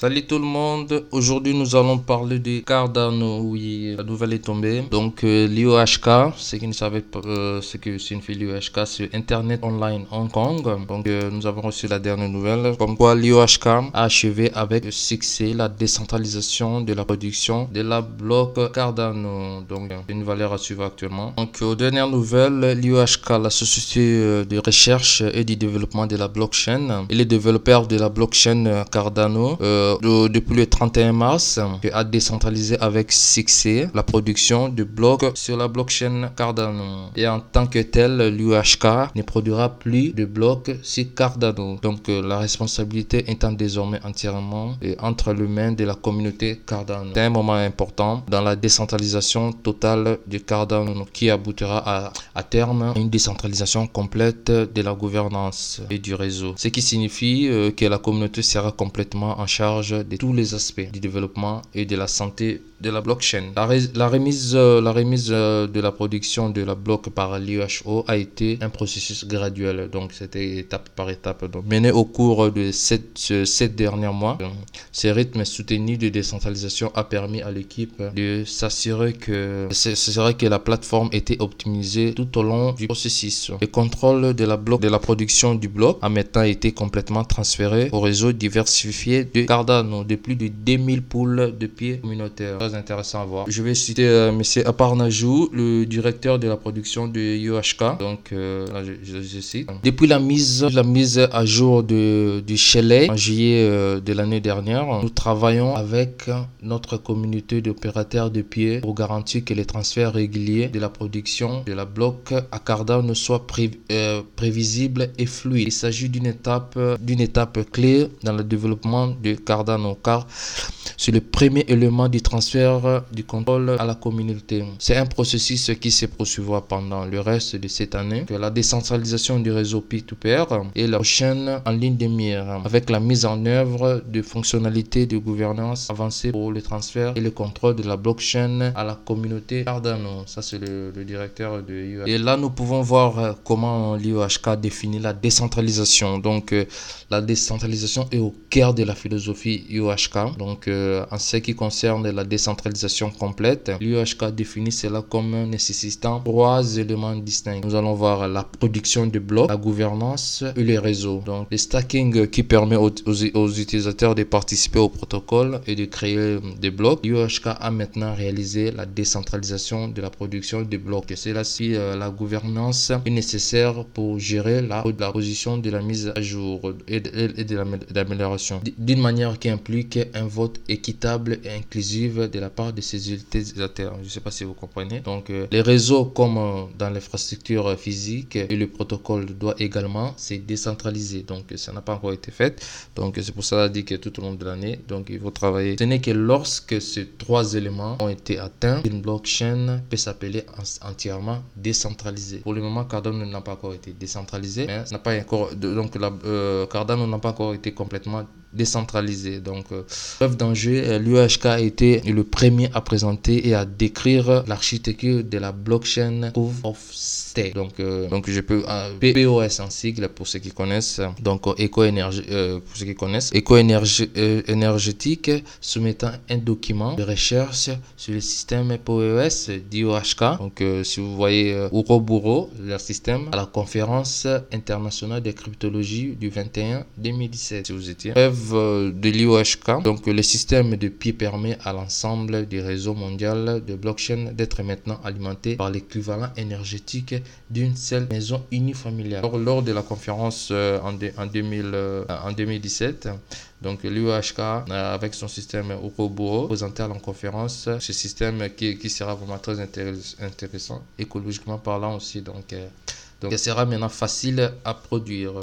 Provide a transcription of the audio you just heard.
Salut tout le monde, aujourd'hui nous allons parler de Cardano, oui, la nouvelle est tombée. Donc euh, l'IOHK, ceux qui ne savaient pas euh, ce que signifie l'IOHK, c'est Internet Online Hong Kong. Donc euh, nous avons reçu la dernière nouvelle, comme quoi l'IOHK a achevé avec succès la décentralisation de la production de la bloc Cardano. Donc une valeur à suivre actuellement. Donc aux dernières nouvelles, l'IOHK, la société de recherche et de développement de la blockchain, et les développeurs de la blockchain Cardano, depuis le 31 mars a décentralisé avec succès la production de blocs sur la blockchain Cardano. Et en tant que tel, l'UHK ne produira plus de blocs sur Cardano. Donc euh, la responsabilité étant désormais entièrement entre les mains de la communauté Cardano. C'est un moment important dans la décentralisation totale de Cardano qui aboutira à, à terme une décentralisation complète de la gouvernance et du réseau. Ce qui signifie euh, que la communauté sera complètement en charge de tous les aspects du développement et de la santé de la blockchain. La, remise, euh, la remise euh, de la production de la bloc par l'IHO a été un processus graduel, donc c'était étape par étape, donc mené au cours de sept, sept derniers mois. Ce rythme soutenu de décentralisation a permis à l'équipe de s'assurer que, que la plateforme était optimisée tout au long du processus. Le contrôle de la, bloc, de la production du bloc a maintenant été complètement transféré au réseau diversifié de De plus de 2000 poules de pieds communautaires intéressant à voir. Je vais citer euh, Monsieur Aparnajou, le directeur de la production de UHK. Donc, euh, je, cite. Depuis la mise, la mise à jour de, du chalet en juillet euh, de l'année dernière, nous travaillons avec notre communauté d'opérateurs de pieds pour garantir que les transferts réguliers de la production de la bloc à Cardano soient prévisibles et fluides. Il s'agit d'une étape, d'une étape clé dans le développement de Cardano car c'est le premier élément du transfert du contrôle à la communauté. C'est un processus qui se poursuivra pendant le reste de cette année. La décentralisation du réseau P2P et la chaîne en ligne de mire avec la mise en œuvre de fonctionnalités de gouvernance avancées pour le transfert et le contrôle de la blockchain à la communauté Cardano. Ça, c'est le, directeur de. Et là, nous pouvons voir comment l'IOHK définit la décentralisation. Donc, euh, la décentralisation est au cœur de la philosophie IOHK. Donc, euh, euh, en ce qui concerne la décentralisation complète, l'UHK définit cela comme nécessitant trois éléments distincts. Nous allons voir la production de blocs, la gouvernance et les réseaux. Donc, le stacking qui permet aux, utilisateurs de participer au protocole et de créer des blocs. L'UHK a maintenant réalisé la décentralisation de la production de blocs. C'est là si euh, la gouvernance est nécessaire pour gérer la, la position de la mise à jour et de l'amélioration d'une manière qui implique un vote équitable et inclusive de la part de ces utilisateurs. Je ne sais pas si vous comprenez. Donc, euh, les réseaux, comme euh, dans l'infrastructure physique, et le protocole doit également se décentraliser. Donc, ça n'a pas encore été fait. Donc, c'est pour ça dit que tout au long de l'année, donc il faut travailler. Ce n'est que lorsque ces trois éléments ont été atteints, une blockchain peut s'appeler entièrement décentralisée. Pour le moment, Cardano n'a pas encore été décentralisé, mais n'a pas encore, donc la, euh, Cardano n'a pas encore été complètement décentralisé. Donc, euh, preuve d'enjeu, euh, l'UHK a été le premier à présenter et à décrire l'architecture de la blockchain Proof of Stake. Donc, euh, donc je peux POS en sigle pour ceux qui connaissent. Donc, éco-énergie pour ceux qui connaissent. Éco-énergétique soumettant un document de recherche sur le système POS d'IOHK. Donc, si vous voyez Uroburo, leur système, à la conférence internationale de cryptologie du 21 2017. Si vous étiez de l'IOHK. Donc le système de pied permet à l'ensemble du réseau mondial de blockchain d'être maintenant alimenté par l'équivalent énergétique d'une seule maison unifamiliale. Lors, lors de la conférence euh, en, en, 2000, euh, 2017, donc l'UHK, euh, avec son système Okoburo, présenté à la conférence ce système qui, qui sera vraiment très intéressant, écologiquement parlant aussi. Donc, donc, il sera maintenant facile à produire.